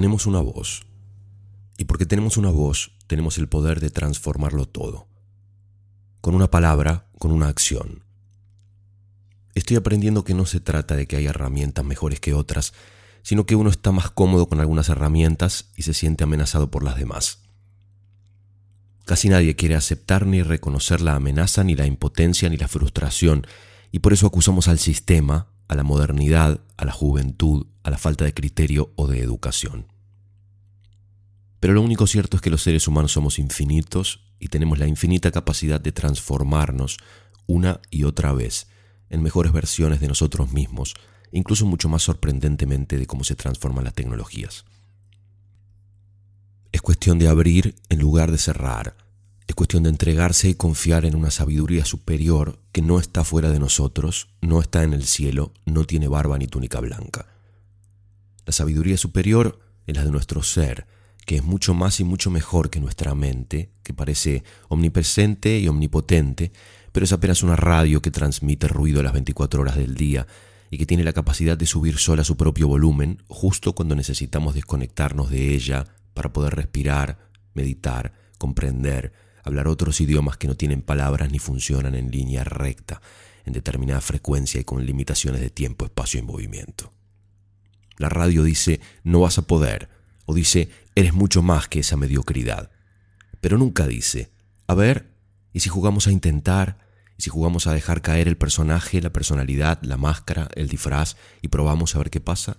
Tenemos una voz. Y porque tenemos una voz, tenemos el poder de transformarlo todo. Con una palabra, con una acción. Estoy aprendiendo que no se trata de que haya herramientas mejores que otras, sino que uno está más cómodo con algunas herramientas y se siente amenazado por las demás. Casi nadie quiere aceptar ni reconocer la amenaza, ni la impotencia, ni la frustración, y por eso acusamos al sistema, a la modernidad, a la juventud, a la falta de criterio o de educación. Pero lo único cierto es que los seres humanos somos infinitos y tenemos la infinita capacidad de transformarnos una y otra vez en mejores versiones de nosotros mismos, incluso mucho más sorprendentemente de cómo se transforman las tecnologías. Es cuestión de abrir en lugar de cerrar, es cuestión de entregarse y confiar en una sabiduría superior que no está fuera de nosotros, no está en el cielo, no tiene barba ni túnica blanca. La sabiduría superior es la de nuestro ser, que es mucho más y mucho mejor que nuestra mente, que parece omnipresente y omnipotente, pero es apenas una radio que transmite ruido a las 24 horas del día y que tiene la capacidad de subir sola su propio volumen justo cuando necesitamos desconectarnos de ella para poder respirar, meditar, comprender, hablar otros idiomas que no tienen palabras ni funcionan en línea recta, en determinada frecuencia y con limitaciones de tiempo, espacio y movimiento. La radio dice no vas a poder, o dice eres mucho más que esa mediocridad, pero nunca dice, a ver, ¿y si jugamos a intentar? ¿Y si jugamos a dejar caer el personaje, la personalidad, la máscara, el disfraz y probamos a ver qué pasa?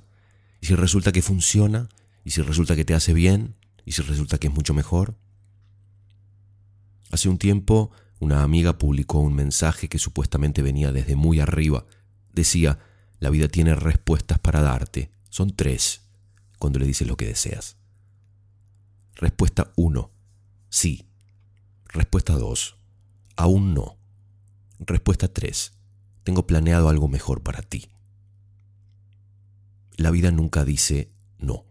¿Y si resulta que funciona? ¿Y si resulta que te hace bien? ¿Y si resulta que es mucho mejor? Hace un tiempo, una amiga publicó un mensaje que supuestamente venía desde muy arriba. Decía, la vida tiene respuestas para darte. Son tres, cuando le dices lo que deseas. Respuesta 1. Sí. Respuesta 2. Aún no. Respuesta 3. Tengo planeado algo mejor para ti. La vida nunca dice no.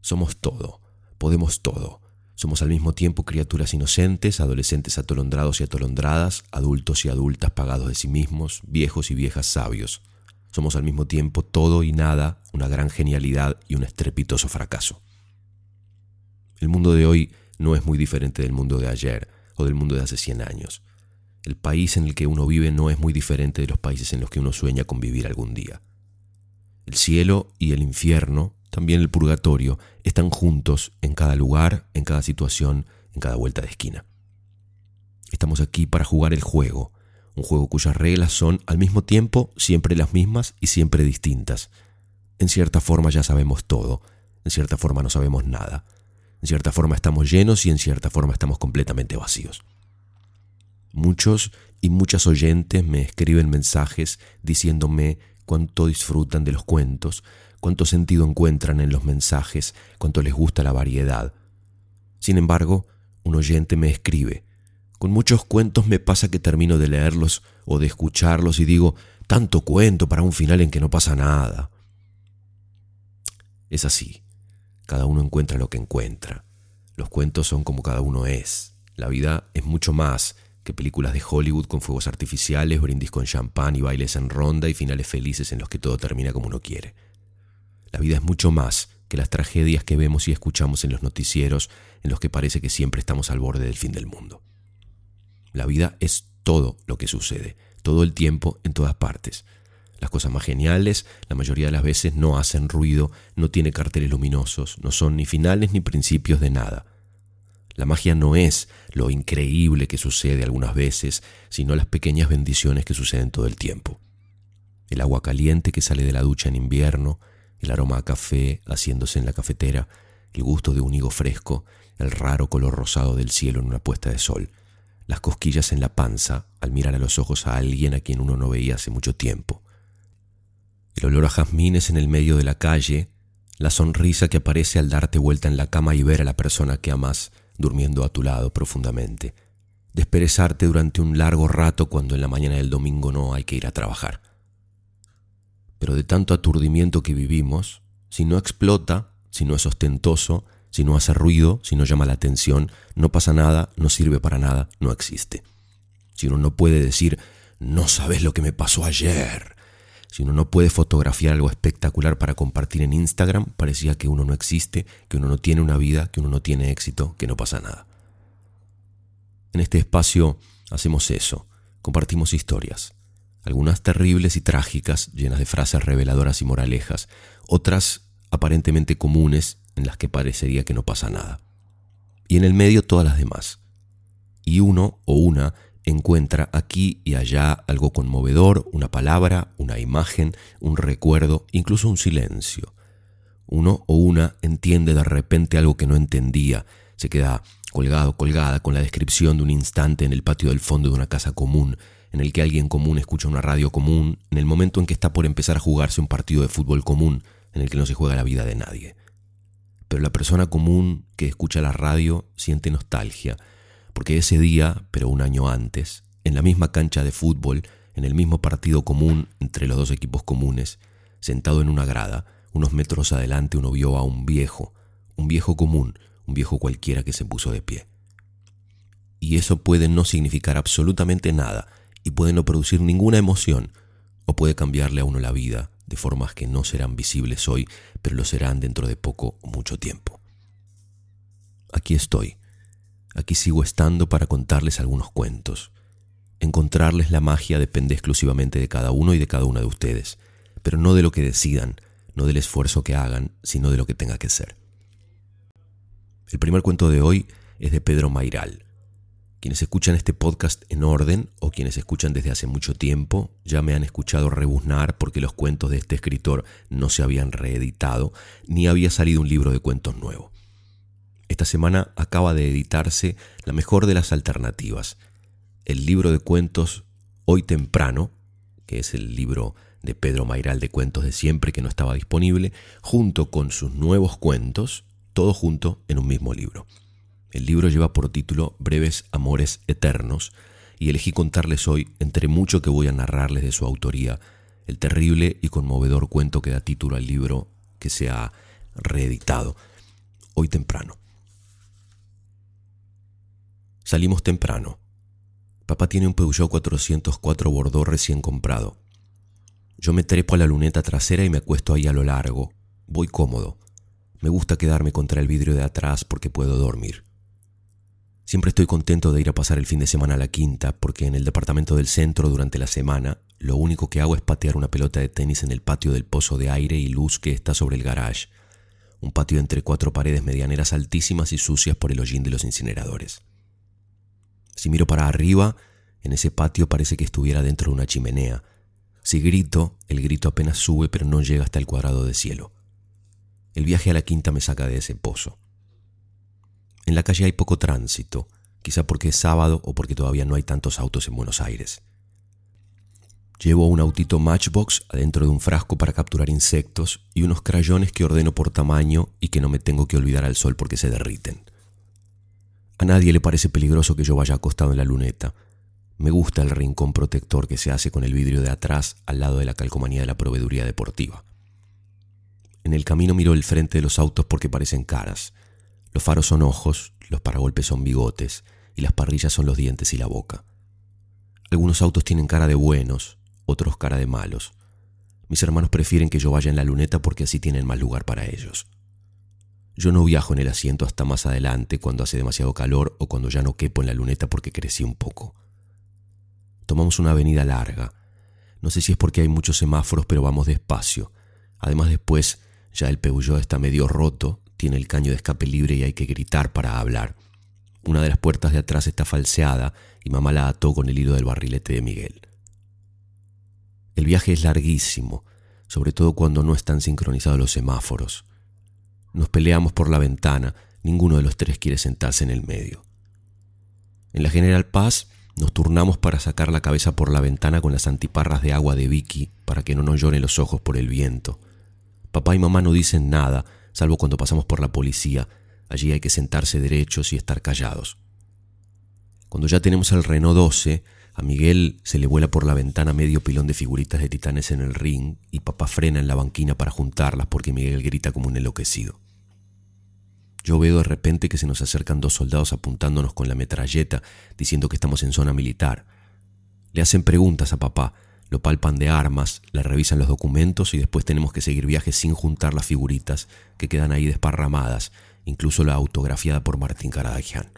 Somos todo, podemos todo somos al mismo tiempo criaturas inocentes, adolescentes atolondrados y atolondradas, adultos y adultas pagados de sí mismos, viejos y viejas sabios. Somos al mismo tiempo todo y nada, una gran genialidad y un estrepitoso fracaso. El mundo de hoy no es muy diferente del mundo de ayer o del mundo de hace 100 años. El país en el que uno vive no es muy diferente de los países en los que uno sueña con vivir algún día. El cielo y el infierno también el purgatorio, están juntos en cada lugar, en cada situación, en cada vuelta de esquina. Estamos aquí para jugar el juego, un juego cuyas reglas son al mismo tiempo siempre las mismas y siempre distintas. En cierta forma ya sabemos todo, en cierta forma no sabemos nada, en cierta forma estamos llenos y en cierta forma estamos completamente vacíos. Muchos y muchas oyentes me escriben mensajes diciéndome cuánto disfrutan de los cuentos, cuánto sentido encuentran en los mensajes, cuánto les gusta la variedad. Sin embargo, un oyente me escribe, con muchos cuentos me pasa que termino de leerlos o de escucharlos y digo, tanto cuento para un final en que no pasa nada. Es así, cada uno encuentra lo que encuentra. Los cuentos son como cada uno es. La vida es mucho más que películas de Hollywood con fuegos artificiales, brindis con champán y bailes en ronda y finales felices en los que todo termina como uno quiere. La vida es mucho más que las tragedias que vemos y escuchamos en los noticieros en los que parece que siempre estamos al borde del fin del mundo. La vida es todo lo que sucede, todo el tiempo, en todas partes. Las cosas más geniales, la mayoría de las veces, no hacen ruido, no tiene carteles luminosos, no son ni finales ni principios de nada. La magia no es lo increíble que sucede algunas veces, sino las pequeñas bendiciones que suceden todo el tiempo. El agua caliente que sale de la ducha en invierno, el aroma a café haciéndose en la cafetera, el gusto de un higo fresco, el raro color rosado del cielo en una puesta de sol, las cosquillas en la panza al mirar a los ojos a alguien a quien uno no veía hace mucho tiempo, el olor a jazmines en el medio de la calle, la sonrisa que aparece al darte vuelta en la cama y ver a la persona que amas durmiendo a tu lado profundamente, desperezarte durante un largo rato cuando en la mañana del domingo no hay que ir a trabajar pero de tanto aturdimiento que vivimos, si no explota, si no es ostentoso, si no hace ruido, si no llama la atención, no pasa nada, no sirve para nada, no existe. Si uno no puede decir, no sabes lo que me pasó ayer, Si uno no puede fotografiar algo espectacular para compartir en Instagram, parecía que uno no existe, que uno no tiene una vida, que uno no tiene éxito, que no pasa nada. En este espacio hacemos eso, compartimos historias, algunas terribles y trágicas, llenas de frases reveladoras y moralejas, otras aparentemente comunes en las que parecería que no pasa nada. Y en el medio todas las demás. Y uno o una encuentra aquí y allá algo conmovedor, una palabra, una imagen, un recuerdo, incluso un silencio. Uno o una entiende de repente algo que no entendía, se queda colgado, colgada con la descripción de un instante en el patio del fondo de una casa común, en el que alguien común escucha una radio común, en el momento en que está por empezar a jugarse un partido de fútbol común, en el que no se juega la vida de nadie. Pero la persona común que escucha la radio siente nostalgia, porque ese día, pero un año antes, en la misma cancha de fútbol, en el mismo partido común entre los dos equipos comunes, sentado en una grada, unos metros adelante uno vio a un viejo, un viejo común, un viejo cualquiera que se puso de pie. Y eso puede no significar absolutamente nada, y puede no producir ninguna emoción, o puede cambiarle a uno la vida de formas que no serán visibles hoy, pero lo serán dentro de poco o mucho tiempo. Aquí estoy, aquí sigo estando para contarles algunos cuentos. Encontrarles la magia depende exclusivamente de cada uno y de cada una de ustedes, pero no de lo que decidan, no del esfuerzo que hagan, sino de lo que tenga que ser. El primer cuento de hoy es de Pedro Mairal. Quienes escuchan este podcast en orden o quienes escuchan desde hace mucho tiempo ya me han escuchado rebuznar porque los cuentos de este escritor no se habían reeditado ni había salido un libro de cuentos nuevo. Esta semana acaba de editarse la mejor de las alternativas, el libro de cuentos Hoy Temprano, que es el libro de Pedro Mairal de cuentos de siempre que no estaba disponible, junto con sus nuevos cuentos, todo junto en un mismo libro. El libro lleva por título Breves Amores Eternos y elegí contarles hoy, entre mucho que voy a narrarles de su autoría, el terrible y conmovedor cuento que da título al libro que se ha reeditado, hoy temprano. Salimos temprano. Papá tiene un Peugeot 404 Bordeaux recién comprado. Yo me trepo a la luneta trasera y me acuesto ahí a lo largo. Voy cómodo. Me gusta quedarme contra el vidrio de atrás porque puedo dormir. Siempre estoy contento de ir a pasar el fin de semana a la quinta porque en el departamento del centro durante la semana lo único que hago es patear una pelota de tenis en el patio del pozo de aire y luz que está sobre el garage, un patio entre cuatro paredes medianeras altísimas y sucias por el hollín de los incineradores. Si miro para arriba, en ese patio parece que estuviera dentro de una chimenea. Si grito, el grito apenas sube pero no llega hasta el cuadrado de cielo. El viaje a la quinta me saca de ese pozo. En la calle hay poco tránsito, quizá porque es sábado o porque todavía no hay tantos autos en Buenos Aires. Llevo un autito Matchbox adentro de un frasco para capturar insectos y unos crayones que ordeno por tamaño y que no me tengo que olvidar al sol porque se derriten. A nadie le parece peligroso que yo vaya acostado en la luneta. Me gusta el rincón protector que se hace con el vidrio de atrás al lado de la calcomanía de la proveeduría deportiva. En el camino miro el frente de los autos porque parecen caras. Los faros son ojos, los paragolpes son bigotes y las parrillas son los dientes y la boca. Algunos autos tienen cara de buenos, otros cara de malos. Mis hermanos prefieren que yo vaya en la luneta porque así tienen más lugar para ellos. Yo no viajo en el asiento hasta más adelante cuando hace demasiado calor o cuando ya no quepo en la luneta porque crecí un poco. Tomamos una avenida larga. No sé si es porque hay muchos semáforos, pero vamos despacio. Además después ya el Peugeot está medio roto tiene el caño de escape libre y hay que gritar para hablar. Una de las puertas de atrás está falseada y mamá la ató con el hilo del barrilete de Miguel. El viaje es larguísimo, sobre todo cuando no están sincronizados los semáforos. Nos peleamos por la ventana, ninguno de los tres quiere sentarse en el medio. En la General Paz nos turnamos para sacar la cabeza por la ventana con las antiparras de agua de Vicky para que no nos lloren los ojos por el viento. Papá y mamá no dicen nada, salvo cuando pasamos por la policía. Allí hay que sentarse derechos y estar callados. Cuando ya tenemos el Renault 12, a Miguel se le vuela por la ventana medio pilón de figuritas de titanes en el ring y papá frena en la banquina para juntarlas porque Miguel grita como un enloquecido. Yo veo de repente que se nos acercan dos soldados apuntándonos con la metralleta, diciendo que estamos en zona militar. Le hacen preguntas a papá, lo palpan de armas, le revisan los documentos y después tenemos que seguir viajes sin juntar las figuritas que quedan ahí desparramadas, incluso la autografiada por Martín Caradagian.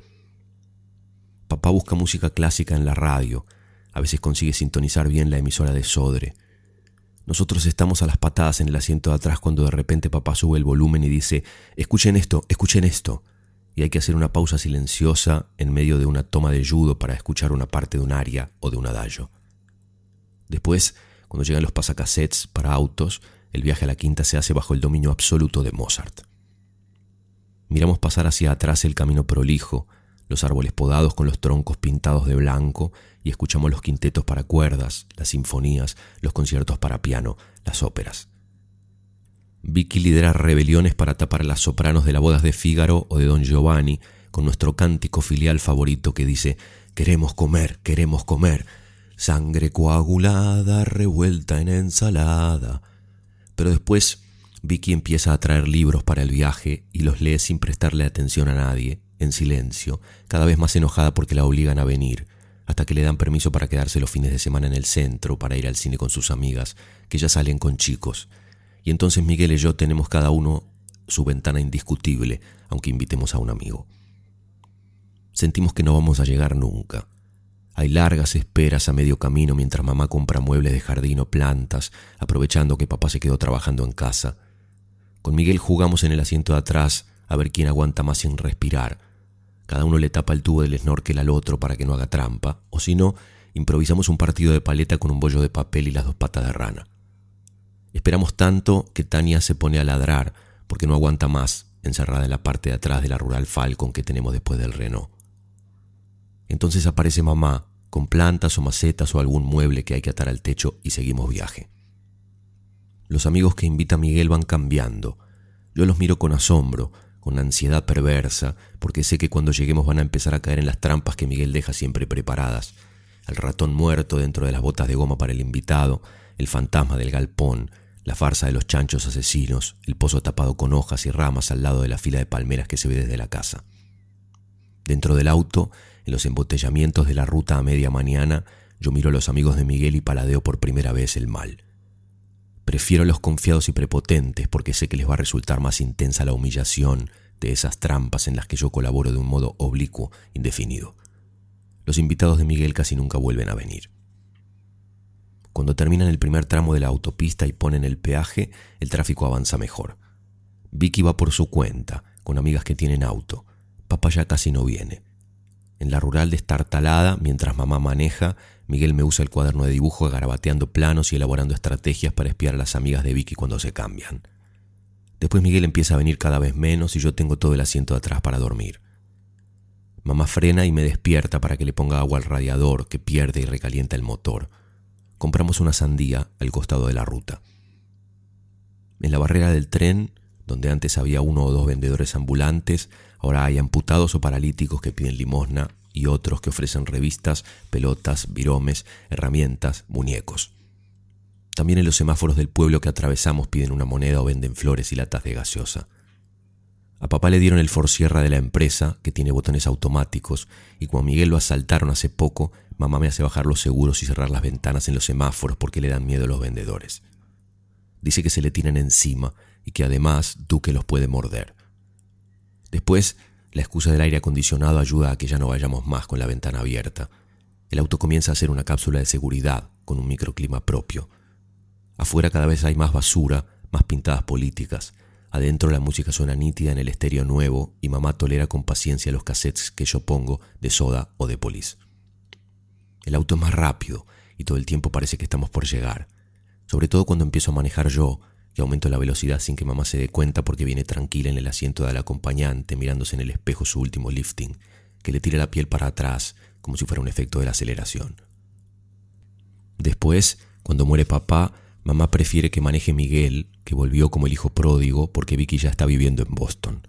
Papá busca música clásica en la radio, a veces consigue sintonizar bien la emisora de Sodre. Nosotros estamos a las patadas en el asiento de atrás cuando de repente papá sube el volumen y dice, escuchen esto, escuchen esto. Y hay que hacer una pausa silenciosa en medio de una toma de judo para escuchar una parte de un aria o de un adagio. Después, cuando llegan los pasacassettes para autos, el viaje a la quinta se hace bajo el dominio absoluto de Mozart. Miramos pasar hacia atrás el camino prolijo, los árboles podados con los troncos pintados de blanco y escuchamos los quintetos para cuerdas, las sinfonías, los conciertos para piano, las óperas. Vicky lidera rebeliones para tapar a las sopranos de las bodas de Fígaro o de Don Giovanni con nuestro cántico filial favorito que dice Queremos comer, queremos comer, sangre coagulada revuelta en ensalada. Pero después Vicky empieza a traer libros para el viaje y los lee sin prestarle atención a nadie, en silencio, cada vez más enojada porque la obligan a venir, hasta que le dan permiso para quedarse los fines de semana en el centro, para ir al cine con sus amigas, que ya salen con chicos. Y entonces Miguel y yo tenemos cada uno su ventana indiscutible, aunque invitemos a un amigo. Sentimos que no vamos a llegar nunca. Hay largas esperas a medio camino mientras mamá compra muebles de jardín o plantas, aprovechando que papá se quedó trabajando en casa. Con Miguel jugamos en el asiento de atrás a ver quién aguanta más sin respirar. Cada uno le tapa el tubo del snorkel al otro para que no haga trampa, o si no, improvisamos un partido de paleta con un bollo de papel y las dos patas de rana. Esperamos tanto que Tania se pone a ladrar porque no aguanta más encerrada en la parte de atrás de la rural Falcon que tenemos después del Renault. Entonces aparece mamá con plantas o macetas o algún mueble que hay que atar al techo y seguimos viaje. Los amigos que invita Miguel van cambiando. Yo los miro con asombro, con ansiedad perversa, porque sé que cuando lleguemos van a empezar a caer en las trampas que Miguel deja siempre preparadas. El ratón muerto dentro de las botas de goma para el invitado, el fantasma del galpón, la farsa de los chanchos asesinos, el pozo tapado con hojas y ramas al lado de la fila de palmeras que se ve desde la casa. Dentro del auto en los embotellamientos de la ruta a media mañana, yo miro a los amigos de Miguel y paladeo por primera vez el mal. Prefiero a los confiados y prepotentes porque sé que les va a resultar más intensa la humillación de esas trampas en las que yo colaboro de un modo oblicuo, indefinido. Los invitados de Miguel casi nunca vuelven a venir. Cuando terminan el primer tramo de la autopista y ponen el peaje, el tráfico avanza mejor. Vicky va por su cuenta, con amigas que tienen auto. Papá ya casi no viene. En la rural destartalada, mientras mamá maneja, Miguel me usa el cuaderno de dibujo garabateando planos y elaborando estrategias para espiar a las amigas de Vicky cuando se cambian. Después Miguel empieza a venir cada vez menos y yo tengo todo el asiento de atrás para dormir. Mamá frena y me despierta para que le ponga agua al radiador que pierde y recalienta el motor. Compramos una sandía al costado de la ruta. En la barrera del tren, donde antes había uno o dos vendedores ambulantes, Ahora hay amputados o paralíticos que piden limosna y otros que ofrecen revistas, pelotas, viromes, herramientas, muñecos. También en los semáforos del pueblo que atravesamos piden una moneda o venden flores y latas de gaseosa. A papá le dieron el forsierra de la empresa, que tiene botones automáticos, y como a Miguel lo asaltaron hace poco, mamá me hace bajar los seguros y cerrar las ventanas en los semáforos porque le dan miedo a los vendedores. Dice que se le tiran encima y que además Duque los puede morder. Después, la excusa del aire acondicionado ayuda a que ya no vayamos más con la ventana abierta. El auto comienza a ser una cápsula de seguridad con un microclima propio. Afuera cada vez hay más basura, más pintadas políticas. Adentro la música suena nítida en el estéreo nuevo y mamá tolera con paciencia los cassettes que yo pongo de soda o de polis. El auto es más rápido y todo el tiempo parece que estamos por llegar. Sobre todo cuando empiezo a manejar yo aumento la velocidad sin que mamá se dé cuenta porque viene tranquila en el asiento del acompañante mirándose en el espejo su último lifting, que le tira la piel para atrás como si fuera un efecto de la aceleración. Después, cuando muere papá, mamá prefiere que maneje Miguel, que volvió como el hijo pródigo porque Vicky ya está viviendo en Boston.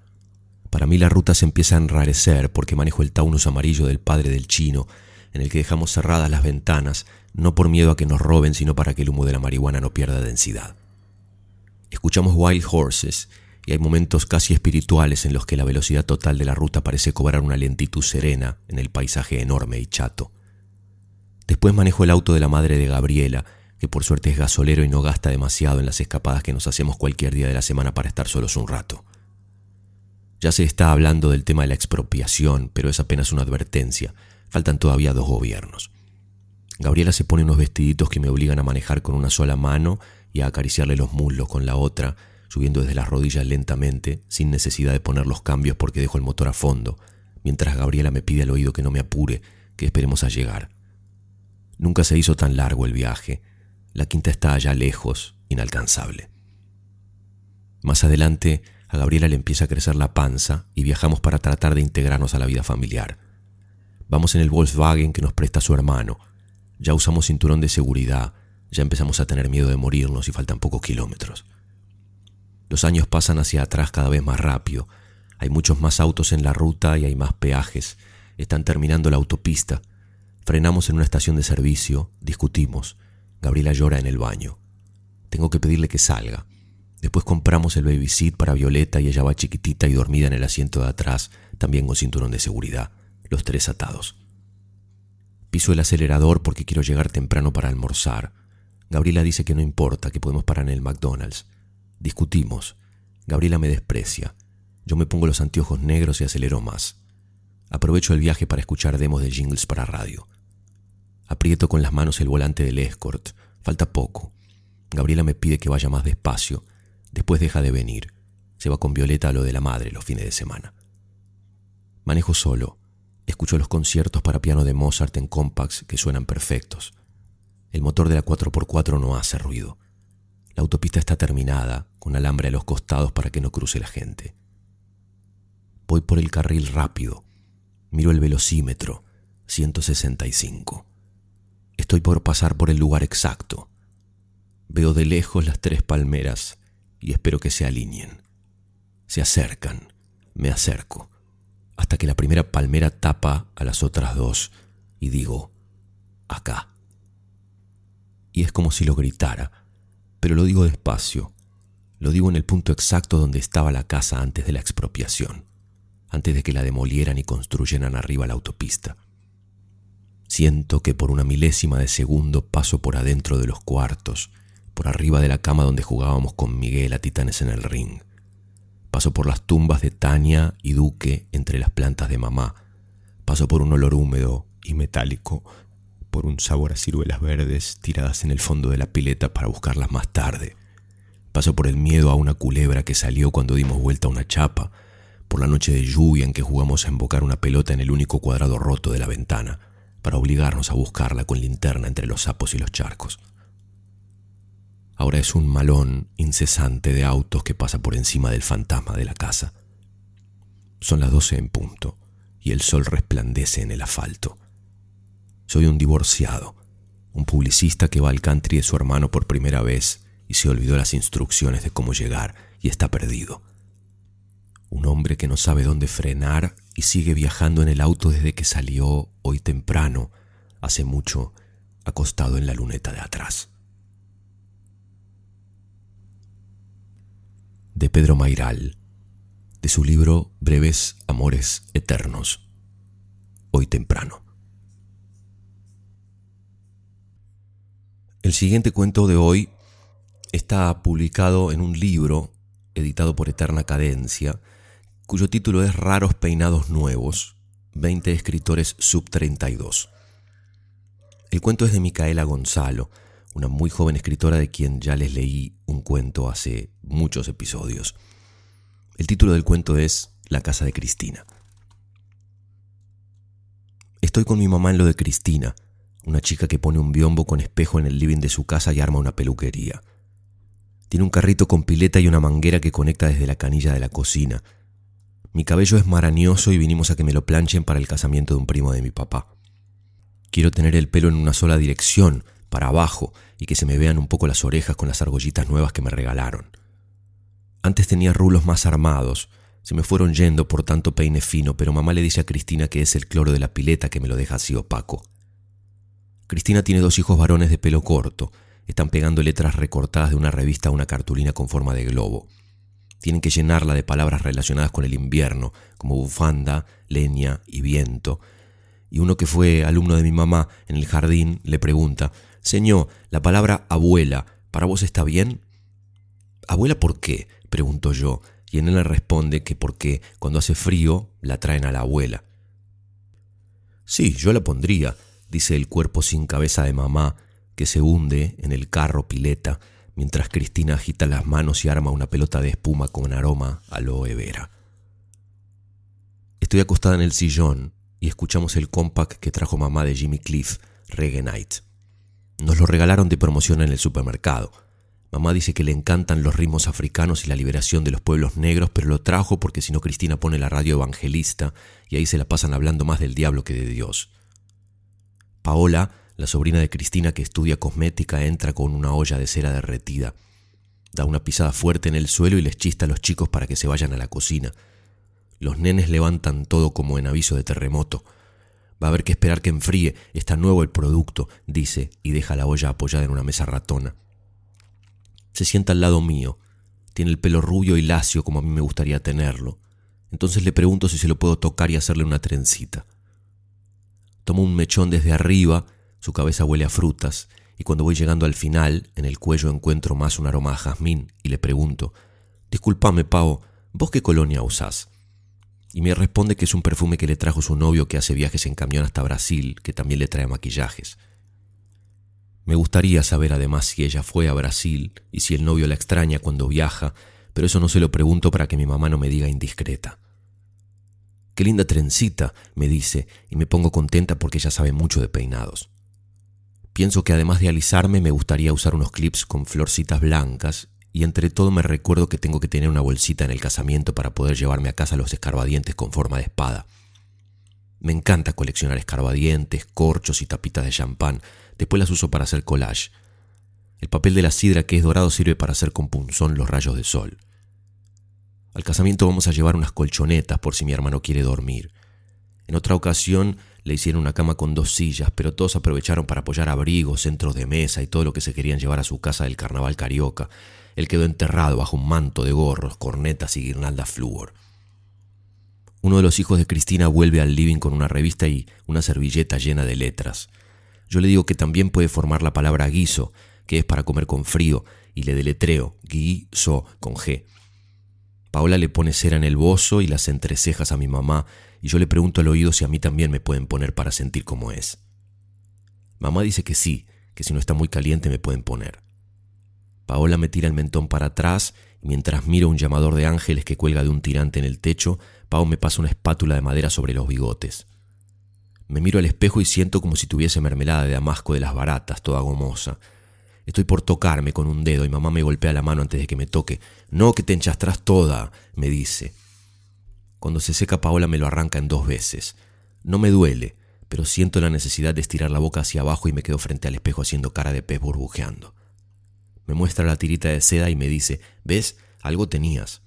Para mí la ruta se empieza a enrarecer porque manejo el Taunus amarillo del padre del chino, en el que dejamos cerradas las ventanas, no por miedo a que nos roben, sino para que el humo de la marihuana no pierda densidad. Escuchamos Wild Horses y hay momentos casi espirituales en los que la velocidad total de la ruta parece cobrar una lentitud serena en el paisaje enorme y chato. Después manejo el auto de la madre de Gabriela, que por suerte es gasolero y no gasta demasiado en las escapadas que nos hacemos cualquier día de la semana para estar solos un rato. Ya se está hablando del tema de la expropiación, pero es apenas una advertencia. Faltan todavía dos gobiernos. Gabriela se pone unos vestiditos que me obligan a manejar con una sola mano y a acariciarle los muslos con la otra, subiendo desde las rodillas lentamente, sin necesidad de poner los cambios porque dejo el motor a fondo, mientras Gabriela me pide al oído que no me apure, que esperemos a llegar. Nunca se hizo tan largo el viaje. La quinta está allá lejos, inalcanzable. Más adelante, a Gabriela le empieza a crecer la panza y viajamos para tratar de integrarnos a la vida familiar. Vamos en el Volkswagen que nos presta su hermano, ya usamos cinturón de seguridad, ya empezamos a tener miedo de morirnos y faltan pocos kilómetros. Los años pasan hacia atrás cada vez más rápido. Hay muchos más autos en la ruta y hay más peajes. Están terminando la autopista. Frenamos en una estación de servicio, discutimos. Gabriela llora en el baño. Tengo que pedirle que salga. Después compramos el baby seat para Violeta y ella va chiquitita y dormida en el asiento de atrás, también con cinturón de seguridad, los tres atados. Piso el acelerador porque quiero llegar temprano para almorzar. Gabriela dice que no importa, que podemos parar en el McDonald's. Discutimos. Gabriela me desprecia. Yo me pongo los anteojos negros y acelero más. Aprovecho el viaje para escuchar demos de jingles para radio. Aprieto con las manos el volante del escort. Falta poco. Gabriela me pide que vaya más despacio. Después deja de venir. Se va con Violeta a lo de la madre los fines de semana. Manejo solo. Escucho los conciertos para piano de Mozart en compacts que suenan perfectos. El motor de la 4x4 no hace ruido. La autopista está terminada, con alambre a los costados para que no cruce la gente. Voy por el carril rápido. Miro el velocímetro, 165. Estoy por pasar por el lugar exacto. Veo de lejos las tres palmeras y espero que se alineen. Se acercan, me acerco hasta que la primera palmera tapa a las otras dos y digo, acá. Y es como si lo gritara, pero lo digo despacio, lo digo en el punto exacto donde estaba la casa antes de la expropiación, antes de que la demolieran y construyeran arriba la autopista. Siento que por una milésima de segundo paso por adentro de los cuartos, por arriba de la cama donde jugábamos con Miguel a titanes en el ring. Paso por las tumbas de Tania y Duque entre las plantas de mamá. Paso por un olor húmedo y metálico, por un sabor a ciruelas verdes tiradas en el fondo de la pileta para buscarlas más tarde. Paso por el miedo a una culebra que salió cuando dimos vuelta a una chapa, por la noche de lluvia en que jugamos a embocar una pelota en el único cuadrado roto de la ventana, para obligarnos a buscarla con linterna entre los sapos y los charcos. Ahora es un malón incesante de autos que pasa por encima del fantasma de la casa. Son las doce en punto y el sol resplandece en el asfalto. Soy un divorciado, un publicista que va al country de su hermano por primera vez y se olvidó las instrucciones de cómo llegar y está perdido. Un hombre que no sabe dónde frenar y sigue viajando en el auto desde que salió hoy temprano, hace mucho, acostado en la luneta de atrás. de Pedro Mairal, de su libro Breves Amores Eternos, hoy temprano. El siguiente cuento de hoy está publicado en un libro editado por Eterna Cadencia, cuyo título es Raros Peinados Nuevos, 20 escritores sub 32. El cuento es de Micaela Gonzalo, una muy joven escritora de quien ya les leí un cuento hace muchos episodios. El título del cuento es La casa de Cristina. Estoy con mi mamá en lo de Cristina, una chica que pone un biombo con espejo en el living de su casa y arma una peluquería. Tiene un carrito con pileta y una manguera que conecta desde la canilla de la cocina. Mi cabello es marañoso y vinimos a que me lo planchen para el casamiento de un primo de mi papá. Quiero tener el pelo en una sola dirección, para abajo y que se me vean un poco las orejas con las argollitas nuevas que me regalaron. Antes tenía rulos más armados, se me fueron yendo por tanto peine fino, pero mamá le dice a Cristina que es el cloro de la pileta que me lo deja así opaco. Cristina tiene dos hijos varones de pelo corto, están pegando letras recortadas de una revista a una cartulina con forma de globo. Tienen que llenarla de palabras relacionadas con el invierno, como bufanda, leña y viento. Y uno que fue alumno de mi mamá en el jardín le pregunta, Señor, la palabra abuela, ¿para vos está bien? ¿Abuela por qué? pregunto yo, y en él le responde que porque cuando hace frío la traen a la abuela. Sí, yo la pondría, dice el cuerpo sin cabeza de mamá, que se hunde en el carro pileta, mientras Cristina agita las manos y arma una pelota de espuma con aroma aloe vera. Estoy acostada en el sillón y escuchamos el compact que trajo mamá de Jimmy Cliff, Reggae Night. Nos lo regalaron de promoción en el supermercado. Mamá dice que le encantan los ritmos africanos y la liberación de los pueblos negros, pero lo trajo porque si no Cristina pone la radio evangelista y ahí se la pasan hablando más del diablo que de Dios. Paola, la sobrina de Cristina que estudia cosmética, entra con una olla de cera derretida. Da una pisada fuerte en el suelo y les chista a los chicos para que se vayan a la cocina. Los nenes levantan todo como en aviso de terremoto. Va a haber que esperar que enfríe, está nuevo el producto, dice, y deja la olla apoyada en una mesa ratona. Se sienta al lado mío. Tiene el pelo rubio y lacio como a mí me gustaría tenerlo. Entonces le pregunto si se lo puedo tocar y hacerle una trencita. Tomo un mechón desde arriba, su cabeza huele a frutas, y cuando voy llegando al final, en el cuello encuentro más un aroma a jazmín y le pregunto, Disculpame, Pau, ¿vos qué colonia usás? Y me responde que es un perfume que le trajo su novio que hace viajes en camión hasta Brasil, que también le trae maquillajes. Me gustaría saber además si ella fue a Brasil y si el novio la extraña cuando viaja, pero eso no se lo pregunto para que mi mamá no me diga indiscreta. Qué linda trencita, me dice, y me pongo contenta porque ella sabe mucho de peinados. Pienso que además de alisarme me gustaría usar unos clips con florcitas blancas y entre todo me recuerdo que tengo que tener una bolsita en el casamiento para poder llevarme a casa los escarbadientes con forma de espada. Me encanta coleccionar escarbadientes, corchos y tapitas de champán, Después las uso para hacer collage. El papel de la sidra que es dorado sirve para hacer con punzón los rayos de sol. Al casamiento vamos a llevar unas colchonetas por si mi hermano quiere dormir. En otra ocasión le hicieron una cama con dos sillas, pero todos aprovecharon para apoyar abrigos, centros de mesa y todo lo que se querían llevar a su casa del carnaval carioca. Él quedó enterrado bajo un manto de gorros, cornetas y guirnaldas flúor. Uno de los hijos de Cristina vuelve al living con una revista y una servilleta llena de letras. Yo le digo que también puede formar la palabra guiso, que es para comer con frío, y le deletreo, guiso, con G. Paola le pone cera en el bozo y las entrecejas a mi mamá, y yo le pregunto al oído si a mí también me pueden poner para sentir cómo es. Mamá dice que sí, que si no está muy caliente me pueden poner. Paola me tira el mentón para atrás y mientras miro un llamador de ángeles que cuelga de un tirante en el techo, Pau me pasa una espátula de madera sobre los bigotes. Me miro al espejo y siento como si tuviese mermelada de damasco de las baratas, toda gomosa. Estoy por tocarme con un dedo y mamá me golpea la mano antes de que me toque. No, que te enchastras toda, me dice. Cuando se seca Paola me lo arranca en dos veces. No me duele, pero siento la necesidad de estirar la boca hacia abajo y me quedo frente al espejo haciendo cara de pez burbujeando. Me muestra la tirita de seda y me dice, ¿ves? Algo tenías.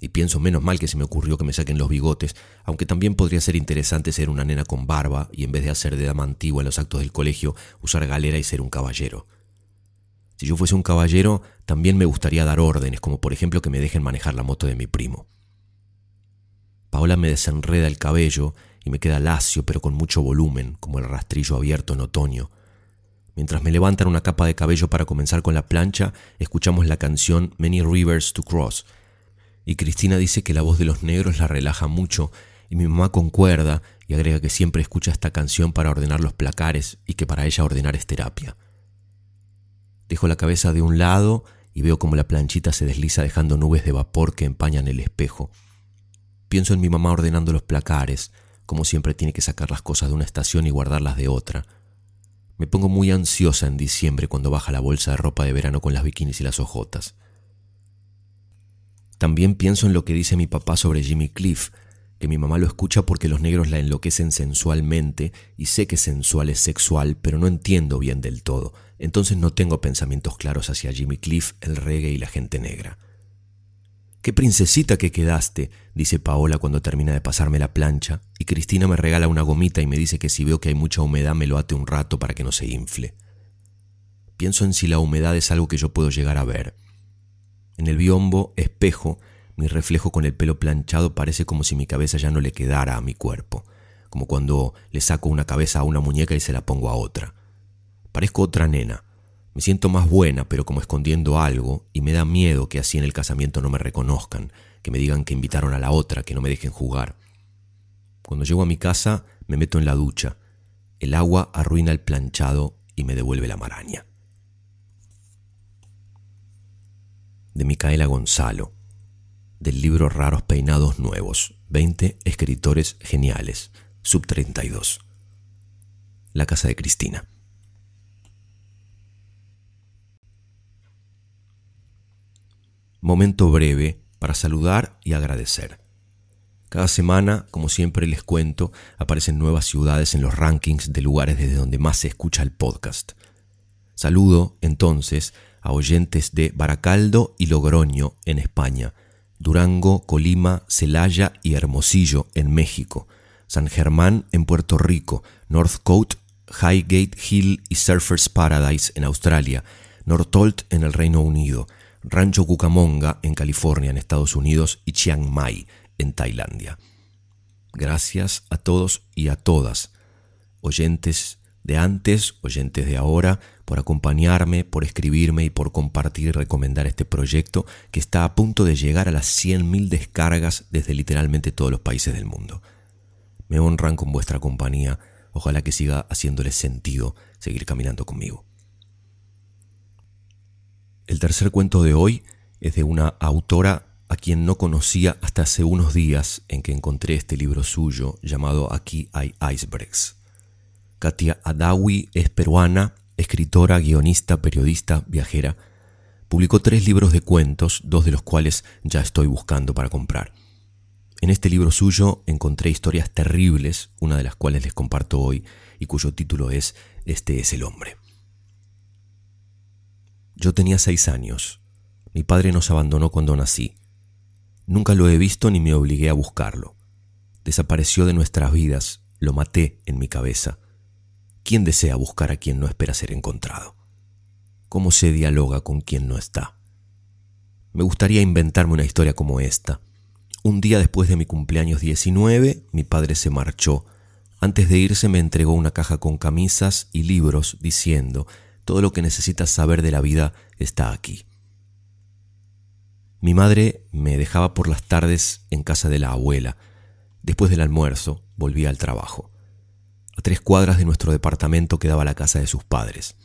Y pienso menos mal que se me ocurrió que me saquen los bigotes, aunque también podría ser interesante ser una nena con barba y en vez de hacer de dama antigua en los actos del colegio, usar galera y ser un caballero. Si yo fuese un caballero, también me gustaría dar órdenes, como por ejemplo que me dejen manejar la moto de mi primo. Paola me desenreda el cabello y me queda lacio pero con mucho volumen, como el rastrillo abierto en otoño. Mientras me levantan una capa de cabello para comenzar con la plancha, escuchamos la canción Many Rivers to Cross, y Cristina dice que la voz de los negros la relaja mucho y mi mamá concuerda y agrega que siempre escucha esta canción para ordenar los placares y que para ella ordenar es terapia. Dejo la cabeza de un lado y veo como la planchita se desliza dejando nubes de vapor que empañan el espejo. Pienso en mi mamá ordenando los placares, como siempre tiene que sacar las cosas de una estación y guardarlas de otra. Me pongo muy ansiosa en diciembre cuando baja la bolsa de ropa de verano con las bikinis y las ojotas. También pienso en lo que dice mi papá sobre Jimmy Cliff, que mi mamá lo escucha porque los negros la enloquecen sensualmente y sé que sensual es sexual, pero no entiendo bien del todo, entonces no tengo pensamientos claros hacia Jimmy Cliff, el reggae y la gente negra. Qué princesita que quedaste, dice Paola cuando termina de pasarme la plancha, y Cristina me regala una gomita y me dice que si veo que hay mucha humedad me lo ate un rato para que no se infle. Pienso en si la humedad es algo que yo puedo llegar a ver. En el biombo, espejo, mi reflejo con el pelo planchado parece como si mi cabeza ya no le quedara a mi cuerpo, como cuando le saco una cabeza a una muñeca y se la pongo a otra. Parezco otra nena. Me siento más buena, pero como escondiendo algo, y me da miedo que así en el casamiento no me reconozcan, que me digan que invitaron a la otra, que no me dejen jugar. Cuando llego a mi casa, me meto en la ducha. El agua arruina el planchado y me devuelve la maraña. De Micaela Gonzalo, del libro Raros Peinados Nuevos, 20 escritores geniales, sub 32. La casa de Cristina. Momento breve para saludar y agradecer. Cada semana, como siempre les cuento, aparecen nuevas ciudades en los rankings de lugares desde donde más se escucha el podcast. Saludo, entonces, a oyentes de Baracaldo y Logroño, en España, Durango, Colima, Celaya y Hermosillo, en México, San Germán, en Puerto Rico, Northcote, Highgate Hill y Surfers Paradise, en Australia, Northolt, en el Reino Unido, Rancho Cucamonga, en California, en Estados Unidos, y Chiang Mai, en Tailandia. Gracias a todos y a todas, oyentes de antes, oyentes de ahora, por acompañarme, por escribirme y por compartir y recomendar este proyecto que está a punto de llegar a las 100.000 descargas desde literalmente todos los países del mundo. Me honran con vuestra compañía, ojalá que siga haciéndoles sentido seguir caminando conmigo. El tercer cuento de hoy es de una autora a quien no conocía hasta hace unos días en que encontré este libro suyo llamado Aquí hay icebergs. Katia Adawi es peruana, escritora, guionista, periodista, viajera. Publicó tres libros de cuentos, dos de los cuales ya estoy buscando para comprar. En este libro suyo encontré historias terribles, una de las cuales les comparto hoy y cuyo título es Este es el hombre. Yo tenía seis años. Mi padre nos abandonó cuando nací. Nunca lo he visto ni me obligué a buscarlo. Desapareció de nuestras vidas, lo maté en mi cabeza. ¿Quién desea buscar a quien no espera ser encontrado? ¿Cómo se dialoga con quien no está? Me gustaría inventarme una historia como esta. Un día después de mi cumpleaños 19, mi padre se marchó. Antes de irse me entregó una caja con camisas y libros diciendo todo lo que necesitas saber de la vida está aquí. Mi madre me dejaba por las tardes en casa de la abuela. Después del almuerzo volvía al trabajo. A tres cuadras de nuestro departamento quedaba la casa de sus padres.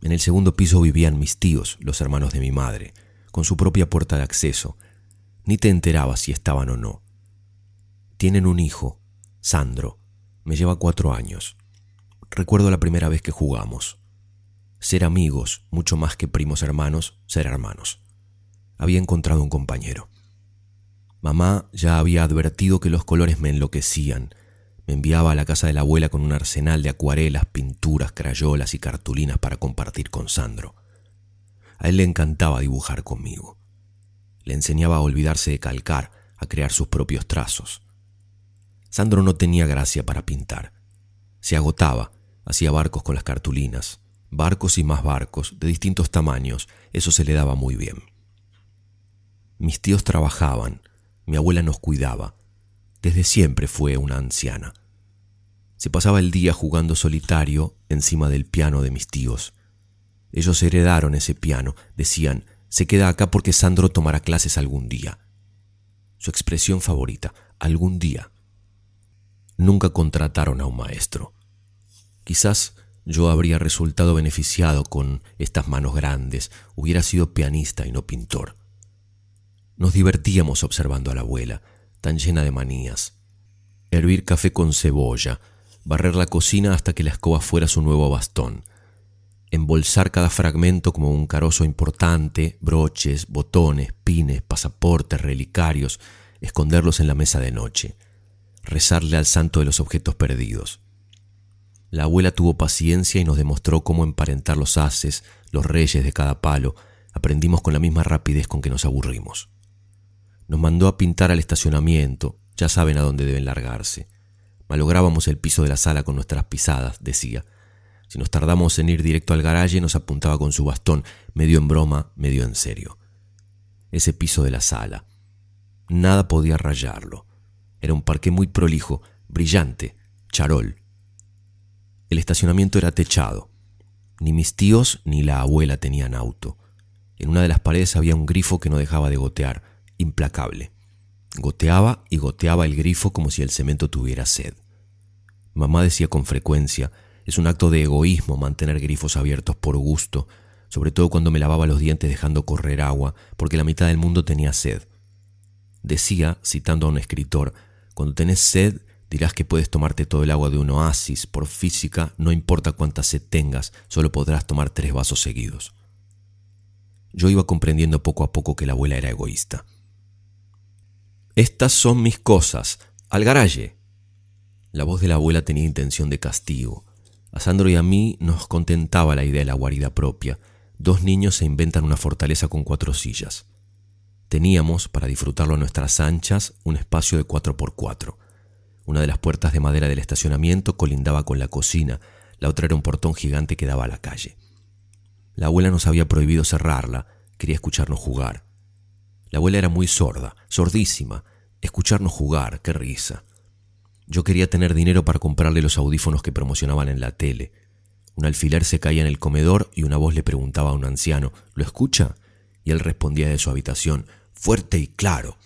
En el segundo piso vivían mis tíos, los hermanos de mi madre, con su propia puerta de acceso. Ni te enterabas si estaban o no. Tienen un hijo, Sandro. Me lleva cuatro años. Recuerdo la primera vez que jugamos ser amigos, mucho más que primos hermanos, ser hermanos. Había encontrado un compañero. Mamá ya había advertido que los colores me enloquecían. Me enviaba a la casa de la abuela con un arsenal de acuarelas, pinturas, crayolas y cartulinas para compartir con Sandro. A él le encantaba dibujar conmigo. Le enseñaba a olvidarse de calcar, a crear sus propios trazos. Sandro no tenía gracia para pintar. Se agotaba, hacía barcos con las cartulinas, barcos y más barcos, de distintos tamaños, eso se le daba muy bien. Mis tíos trabajaban, mi abuela nos cuidaba, desde siempre fue una anciana. Se pasaba el día jugando solitario encima del piano de mis tíos. Ellos heredaron ese piano, decían, se queda acá porque Sandro tomará clases algún día. Su expresión favorita, algún día. Nunca contrataron a un maestro. Quizás yo habría resultado beneficiado con estas manos grandes, hubiera sido pianista y no pintor. Nos divertíamos observando a la abuela, tan llena de manías. Hervir café con cebolla, barrer la cocina hasta que la escoba fuera su nuevo bastón, embolsar cada fragmento como un carozo importante, broches, botones, pines, pasaportes, relicarios, esconderlos en la mesa de noche, rezarle al santo de los objetos perdidos. La abuela tuvo paciencia y nos demostró cómo emparentar los haces, los reyes de cada palo. Aprendimos con la misma rapidez con que nos aburrimos. Nos mandó a pintar al estacionamiento, ya saben a dónde deben largarse. Malográbamos el piso de la sala con nuestras pisadas, decía. Si nos tardamos en ir directo al garaje, nos apuntaba con su bastón, medio en broma, medio en serio. Ese piso de la sala. Nada podía rayarlo. Era un parque muy prolijo, brillante, charol, el estacionamiento era techado. Ni mis tíos ni la abuela tenían auto. En una de las paredes había un grifo que no dejaba de gotear, implacable. Goteaba y goteaba el grifo como si el cemento tuviera sed. Mamá decía con frecuencia, es un acto de egoísmo mantener grifos abiertos por gusto, sobre todo cuando me lavaba los dientes dejando correr agua, porque la mitad del mundo tenía sed. Decía, citando a un escritor, cuando tenés sed, dirás que puedes tomarte todo el agua de un oasis, por física, no importa cuánta sed tengas, solo podrás tomar tres vasos seguidos. Yo iba comprendiendo poco a poco que la abuela era egoísta. Estas son mis cosas. Al. La voz de la abuela tenía intención de castigo. A Sandro y a mí nos contentaba la idea de la guarida propia. Dos niños se inventan una fortaleza con cuatro sillas. Teníamos, para disfrutarlo a nuestras anchas, un espacio de cuatro por cuatro. Una de las puertas de madera del estacionamiento colindaba con la cocina, la otra era un portón gigante que daba a la calle. La abuela nos había prohibido cerrarla, quería escucharnos jugar. La abuela era muy sorda, sordísima. Escucharnos jugar, qué risa. Yo quería tener dinero para comprarle los audífonos que promocionaban en la tele. Un alfiler se caía en el comedor y una voz le preguntaba a un anciano, ¿lo escucha? Y él respondía de su habitación, fuerte y claro.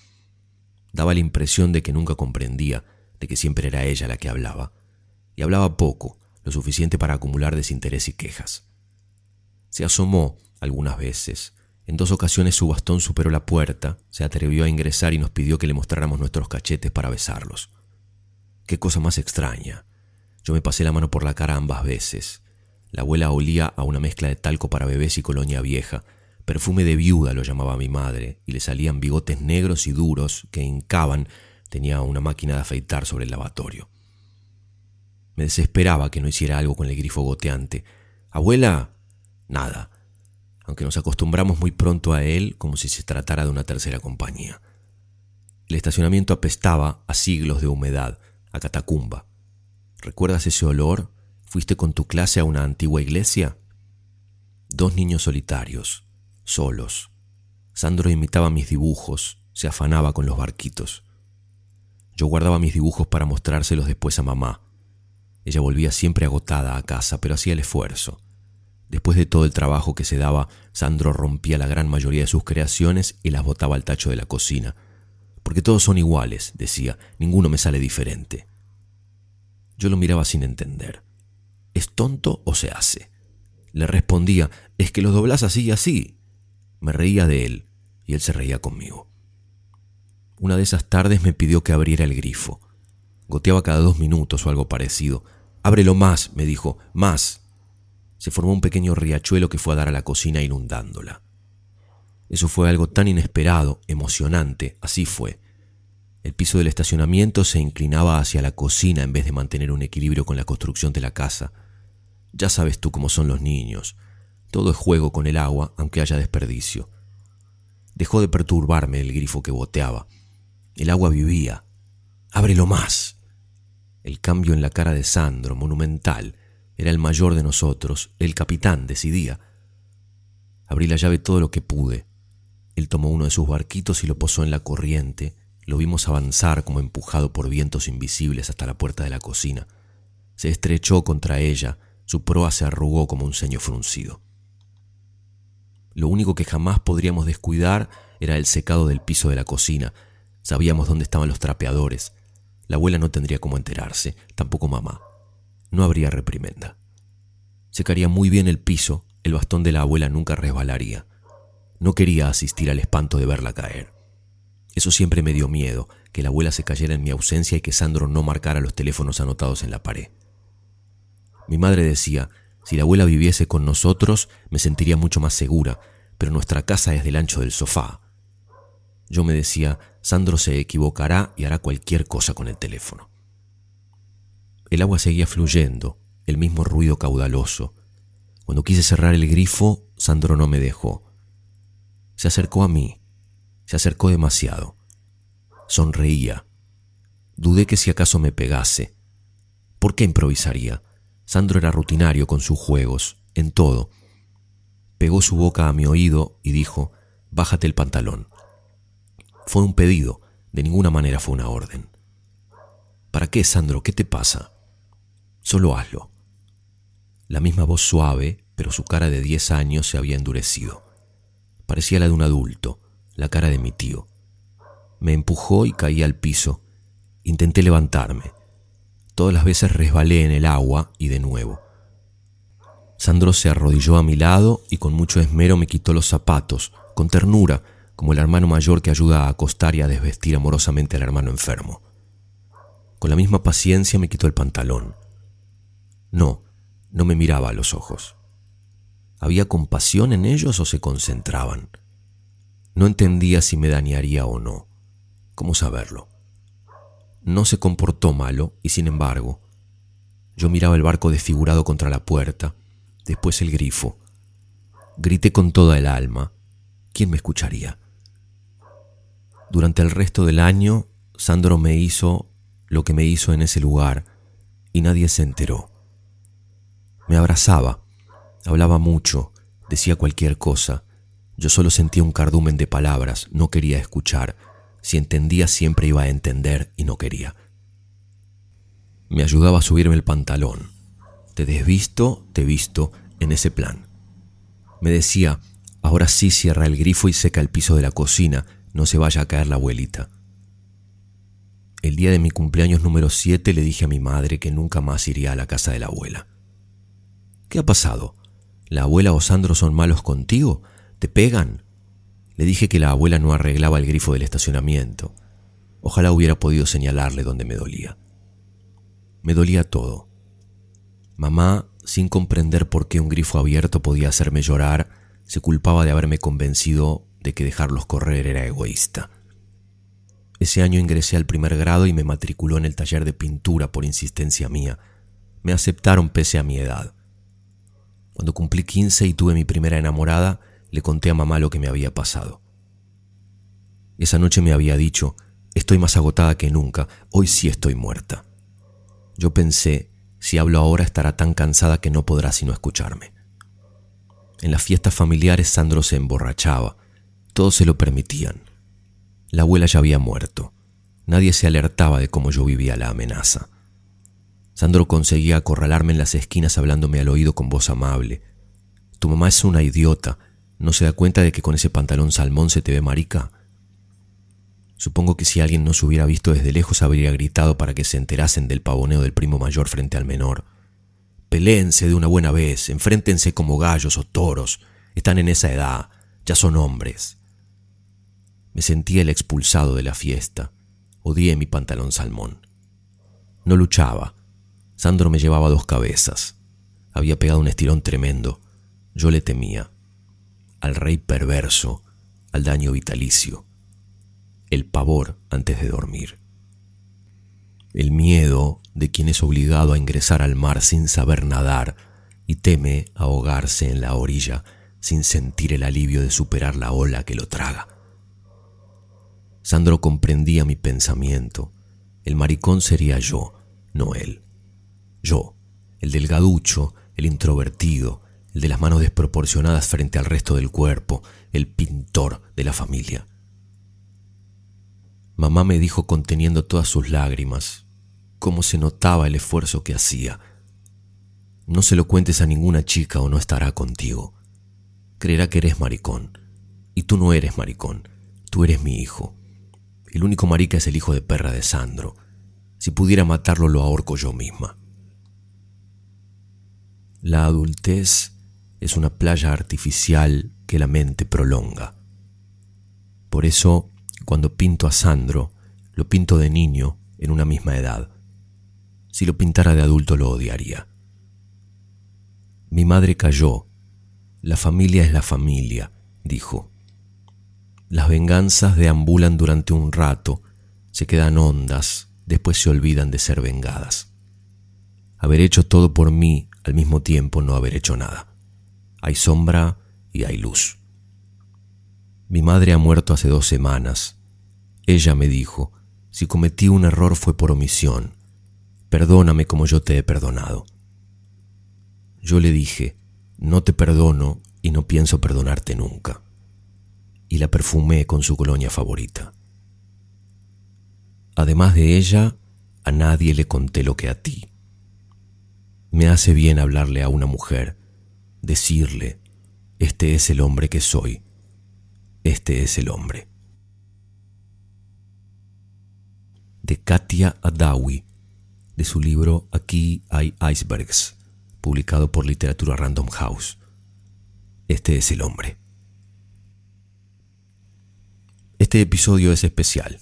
Daba la impresión de que nunca comprendía, de que siempre era ella la que hablaba. Y hablaba poco, lo suficiente para acumular desinterés y quejas. Se asomó algunas veces, en dos ocasiones su bastón superó la puerta, se atrevió a ingresar y nos pidió que le mostráramos nuestros cachetes para besarlos. Qué cosa más extraña. Yo me pasé la mano por la cara ambas veces. La abuela olía a una mezcla de talco para bebés y colonia vieja. Perfume de viuda lo llamaba mi madre, y le salían bigotes negros y duros que hincaban. Tenía una máquina de afeitar sobre el lavatorio. Me desesperaba que no hiciera algo con el grifo goteante. Abuela, nada aunque nos acostumbramos muy pronto a él como si se tratara de una tercera compañía. El estacionamiento apestaba a siglos de humedad, a catacumba. ¿Recuerdas ese olor? ¿Fuiste con tu clase a una antigua iglesia? Dos niños solitarios, solos. Sandro imitaba mis dibujos, se afanaba con los barquitos. Yo guardaba mis dibujos para mostrárselos después a mamá. Ella volvía siempre agotada a casa, pero hacía el esfuerzo. Después de todo el trabajo que se daba, Sandro rompía la gran mayoría de sus creaciones y las botaba al tacho de la cocina. Porque todos son iguales, decía, ninguno me sale diferente. Yo lo miraba sin entender. ¿Es tonto o se hace? Le respondía, es que lo doblás así y así. Me reía de él y él se reía conmigo. Una de esas tardes me pidió que abriera el grifo. Goteaba cada dos minutos o algo parecido. Ábrelo más, me dijo, más se formó un pequeño riachuelo que fue a dar a la cocina inundándola. Eso fue algo tan inesperado, emocionante, así fue. El piso del estacionamiento se inclinaba hacia la cocina en vez de mantener un equilibrio con la construcción de la casa. Ya sabes tú cómo son los niños. Todo es juego con el agua, aunque haya desperdicio. Dejó de perturbarme el grifo que boteaba. El agua vivía. Ábrelo más. El cambio en la cara de Sandro, monumental, era el mayor de nosotros, el capitán decidía. Abrí la llave todo lo que pude. Él tomó uno de sus barquitos y lo posó en la corriente. Lo vimos avanzar como empujado por vientos invisibles hasta la puerta de la cocina. Se estrechó contra ella, su proa se arrugó como un ceño fruncido. Lo único que jamás podríamos descuidar era el secado del piso de la cocina. Sabíamos dónde estaban los trapeadores. La abuela no tendría cómo enterarse, tampoco mamá no habría reprimenda. Secaría muy bien el piso, el bastón de la abuela nunca resbalaría. No quería asistir al espanto de verla caer. Eso siempre me dio miedo, que la abuela se cayera en mi ausencia y que Sandro no marcara los teléfonos anotados en la pared. Mi madre decía, si la abuela viviese con nosotros, me sentiría mucho más segura, pero nuestra casa es del ancho del sofá. Yo me decía, Sandro se equivocará y hará cualquier cosa con el teléfono. El agua seguía fluyendo, el mismo ruido caudaloso. Cuando quise cerrar el grifo, Sandro no me dejó. Se acercó a mí, se acercó demasiado. Sonreía. Dudé que si acaso me pegase. ¿Por qué improvisaría? Sandro era rutinario con sus juegos, en todo. Pegó su boca a mi oído y dijo, Bájate el pantalón. Fue un pedido, de ninguna manera fue una orden. ¿Para qué, Sandro? ¿Qué te pasa? Solo hazlo. La misma voz suave, pero su cara de diez años se había endurecido. Parecía la de un adulto, la cara de mi tío. Me empujó y caí al piso. Intenté levantarme. Todas las veces resbalé en el agua y de nuevo. Sandro se arrodilló a mi lado y con mucho esmero me quitó los zapatos, con ternura, como el hermano mayor que ayuda a acostar y a desvestir amorosamente al hermano enfermo. Con la misma paciencia me quitó el pantalón. No, no me miraba a los ojos. ¿Había compasión en ellos o se concentraban? No entendía si me dañaría o no. ¿Cómo saberlo? No se comportó malo y sin embargo, yo miraba el barco desfigurado contra la puerta, después el grifo. Grité con toda el alma. ¿Quién me escucharía? Durante el resto del año, Sandro me hizo lo que me hizo en ese lugar y nadie se enteró. Me abrazaba, hablaba mucho, decía cualquier cosa. Yo solo sentía un cardumen de palabras, no quería escuchar. Si entendía siempre iba a entender y no quería. Me ayudaba a subirme el pantalón. Te desvisto, te visto en ese plan. Me decía, ahora sí cierra el grifo y seca el piso de la cocina, no se vaya a caer la abuelita. El día de mi cumpleaños número 7 le dije a mi madre que nunca más iría a la casa de la abuela. ¿Qué ha pasado? ¿La abuela o Sandro son malos contigo? ¿Te pegan? Le dije que la abuela no arreglaba el grifo del estacionamiento. Ojalá hubiera podido señalarle donde me dolía. Me dolía todo. Mamá, sin comprender por qué un grifo abierto podía hacerme llorar, se culpaba de haberme convencido de que dejarlos correr era egoísta. Ese año ingresé al primer grado y me matriculó en el taller de pintura por insistencia mía. Me aceptaron pese a mi edad. Cuando cumplí 15 y tuve mi primera enamorada, le conté a mamá lo que me había pasado. Esa noche me había dicho, estoy más agotada que nunca, hoy sí estoy muerta. Yo pensé, si hablo ahora estará tan cansada que no podrá sino escucharme. En las fiestas familiares Sandro se emborrachaba, todos se lo permitían. La abuela ya había muerto, nadie se alertaba de cómo yo vivía la amenaza. Sandro conseguía acorralarme en las esquinas hablándome al oído con voz amable. Tu mamá es una idiota, ¿No se da cuenta de que con ese pantalón salmón se te ve marica? Supongo que si alguien no se hubiera visto desde lejos habría gritado para que se enterasen del pavoneo del primo mayor frente al menor. Peléense de una buena vez, enfréntense como gallos o toros. Están en esa edad, ya son hombres. Me sentía el expulsado de la fiesta. Odié mi pantalón salmón. No luchaba. Sandro me llevaba dos cabezas. Había pegado un estirón tremendo. Yo le temía al rey perverso, al daño vitalicio, el pavor antes de dormir, el miedo de quien es obligado a ingresar al mar sin saber nadar y teme ahogarse en la orilla sin sentir el alivio de superar la ola que lo traga. Sandro comprendía mi pensamiento. El maricón sería yo, no él. Yo, el delgaducho, el introvertido, el de las manos desproporcionadas frente al resto del cuerpo, el pintor de la familia. Mamá me dijo conteniendo todas sus lágrimas, cómo se notaba el esfuerzo que hacía. No se lo cuentes a ninguna chica o no estará contigo. Creerá que eres maricón. Y tú no eres maricón, tú eres mi hijo. El único marica es el hijo de perra de Sandro. Si pudiera matarlo lo ahorco yo misma. La adultez es una playa artificial que la mente prolonga. Por eso, cuando pinto a Sandro, lo pinto de niño en una misma edad. Si lo pintara de adulto lo odiaría. Mi madre cayó. La familia es la familia, dijo. Las venganzas deambulan durante un rato, se quedan hondas, después se olvidan de ser vengadas. Haber hecho todo por mí al mismo tiempo no haber hecho nada. Hay sombra y hay luz. Mi madre ha muerto hace dos semanas. Ella me dijo, si cometí un error fue por omisión. Perdóname como yo te he perdonado. Yo le dije, no te perdono y no pienso perdonarte nunca. Y la perfumé con su colonia favorita. Además de ella, a nadie le conté lo que a ti. Me hace bien hablarle a una mujer decirle, este es el hombre que soy, este es el hombre. De Katia Adawi, de su libro Aquí hay icebergs, publicado por Literatura Random House. Este es el hombre. Este episodio es especial.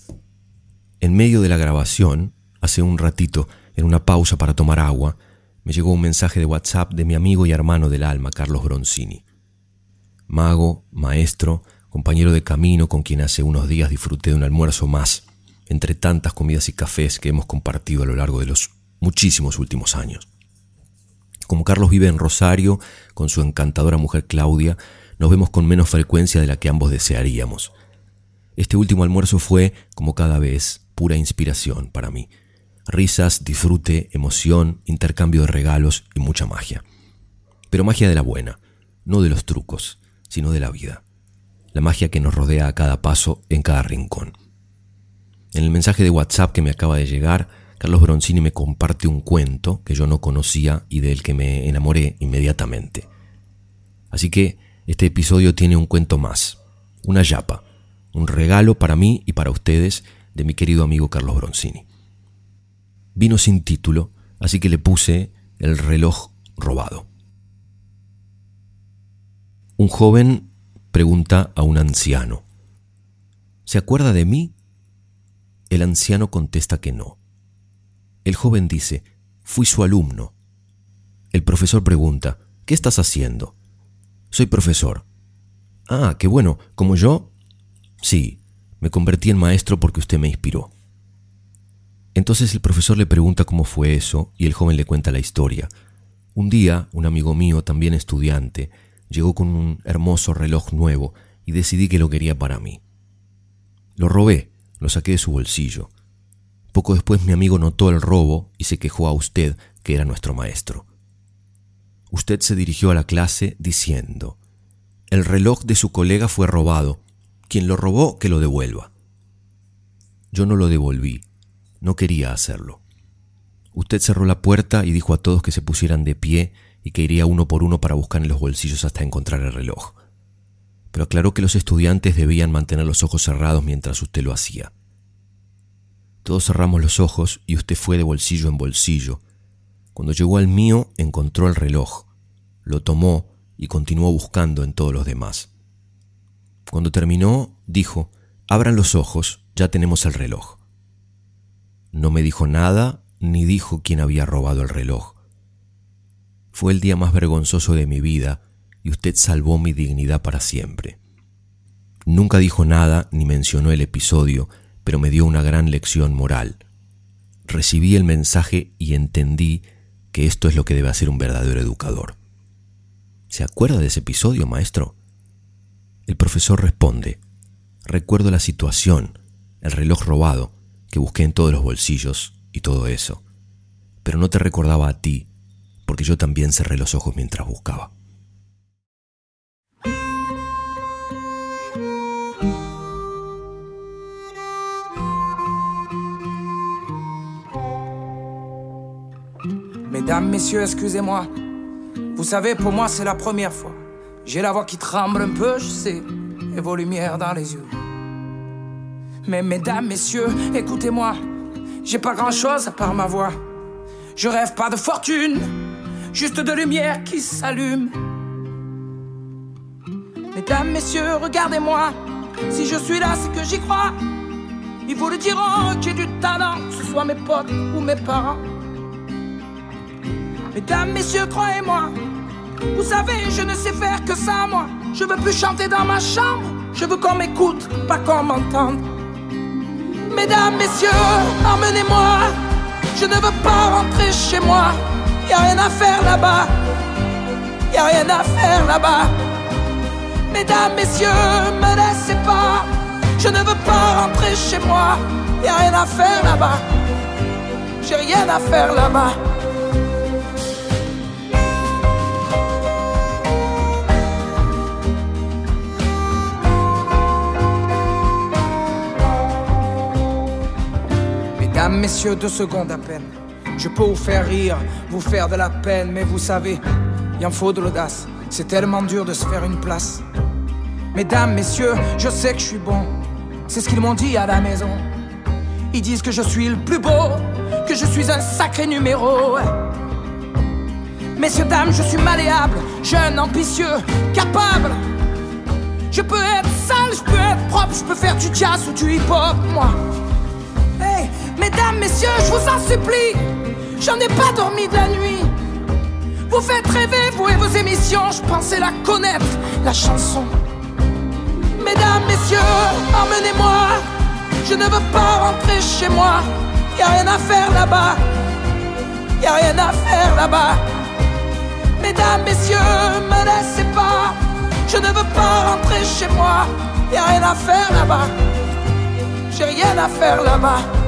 En medio de la grabación, hace un ratito, en una pausa para tomar agua, me llegó un mensaje de WhatsApp de mi amigo y hermano del alma, Carlos Bronzini. Mago, maestro, compañero de camino con quien hace unos días disfruté de un almuerzo más, entre tantas comidas y cafés que hemos compartido a lo largo de los muchísimos últimos años. Como Carlos vive en Rosario, con su encantadora mujer Claudia, nos vemos con menos frecuencia de la que ambos desearíamos. Este último almuerzo fue, como cada vez, pura inspiración para mí. Risas, disfrute, emoción, intercambio de regalos y mucha magia. Pero magia de la buena, no de los trucos, sino de la vida. La magia que nos rodea a cada paso, en cada rincón. En el mensaje de WhatsApp que me acaba de llegar, Carlos Bronzini me comparte un cuento que yo no conocía y del que me enamoré inmediatamente. Así que este episodio tiene un cuento más, una yapa, un regalo para mí y para ustedes de mi querido amigo Carlos Bronzini. Vino sin título, así que le puse el reloj robado. Un joven pregunta a un anciano, ¿se acuerda de mí? El anciano contesta que no. El joven dice, fui su alumno. El profesor pregunta, ¿qué estás haciendo? Soy profesor. Ah, qué bueno, como yo, Sí, me convertí en maestro porque usted me inspiró. Entonces el profesor le pregunta cómo fue eso y el joven le cuenta la historia. Un día, un amigo mío, también estudiante, llegó con un hermoso reloj nuevo y decidí que lo quería para mí. Lo robé, lo saqué de su bolsillo. Poco después mi amigo notó el robo y se quejó a usted, que era nuestro maestro. Usted se dirigió a la clase diciendo, el reloj de su colega fue robado quien lo robó, que lo devuelva. Yo no lo devolví, no quería hacerlo. Usted cerró la puerta y dijo a todos que se pusieran de pie y que iría uno por uno para buscar en los bolsillos hasta encontrar el reloj. Pero aclaró que los estudiantes debían mantener los ojos cerrados mientras usted lo hacía. Todos cerramos los ojos y usted fue de bolsillo en bolsillo. Cuando llegó al mío encontró el reloj, lo tomó y continuó buscando en todos los demás. Cuando terminó, dijo, abran los ojos, ya tenemos el reloj. No me dijo nada ni dijo quién había robado el reloj. Fue el día más vergonzoso de mi vida y usted salvó mi dignidad para siempre. Nunca dijo nada ni mencionó el episodio, pero me dio una gran lección moral. Recibí el mensaje y entendí que esto es lo que debe hacer un verdadero educador. ¿Se acuerda de ese episodio, maestro? El profesor responde, recuerdo la situación, el reloj robado, que busqué en todos los bolsillos y todo eso, pero no te recordaba a ti, porque yo también cerré los ojos mientras buscaba. Mesdames, messieurs, excusez-moi. Vous savez, pour moi, c'est la première fois. J'ai la voix qui tremble un peu, je sais, et vos lumières dans les yeux. Mais mesdames, messieurs, écoutez-moi, j'ai pas grand-chose à part ma voix. Je rêve pas de fortune, juste de lumière qui s'allume. Mesdames, messieurs, regardez-moi, si je suis là, c'est que j'y crois. Ils vous le diront j'ai du talent, que ce soit mes potes ou mes parents. Mesdames, messieurs, croyez-moi, vous savez, je ne sais faire que ça, moi. Je veux plus chanter dans ma chambre. Je veux qu'on m'écoute, pas qu'on m'entende. Mesdames, messieurs, emmenez-moi. Je ne veux pas rentrer chez moi. Y a rien à faire là-bas. Y a rien à faire là-bas. Mesdames, messieurs, me laissez pas. Je ne veux pas rentrer chez moi. Y a rien à faire là-bas. J'ai rien à faire là-bas. Messieurs, deux secondes à peine. Je peux vous faire rire, vous faire de la peine, mais vous savez, il en faut de l'audace C'est tellement dur de se faire une place. Mesdames, messieurs, je sais que je suis bon. C'est ce qu'ils m'ont dit à la maison. Ils disent que je suis le plus beau, que je suis un sacré numéro. Messieurs, dames, je suis malléable, jeune, ambitieux, capable. Je peux être sale, je peux être propre, je peux faire du jazz ou du hip-hop, moi. Mesdames, messieurs, je vous en supplie, j'en ai pas dormi de la nuit. Vous faites rêver, vous et vos émissions, je pensais la connaître, la chanson. Mesdames, messieurs, emmenez-moi, je ne veux pas rentrer chez moi, y a rien à faire là-bas, y a rien à faire là-bas. Mesdames, messieurs, me laissez pas, je ne veux pas rentrer chez moi, y a rien à faire là-bas, j'ai rien à faire là-bas.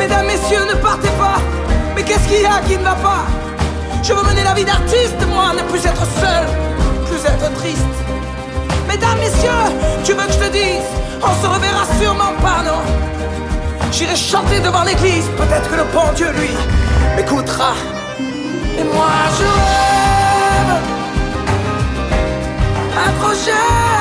Mesdames, messieurs, ne partez pas. Mais qu'est-ce qu'il y a qui ne va pas? Je veux mener la vie d'artiste, moi, ne plus être seul, plus être triste. Mesdames, messieurs, tu veux que je te dise? On se reverra sûrement pas, non? J'irai chanter devant l'église, peut-être que le bon Dieu, lui, m'écoutera. Et moi, je rêve un projet.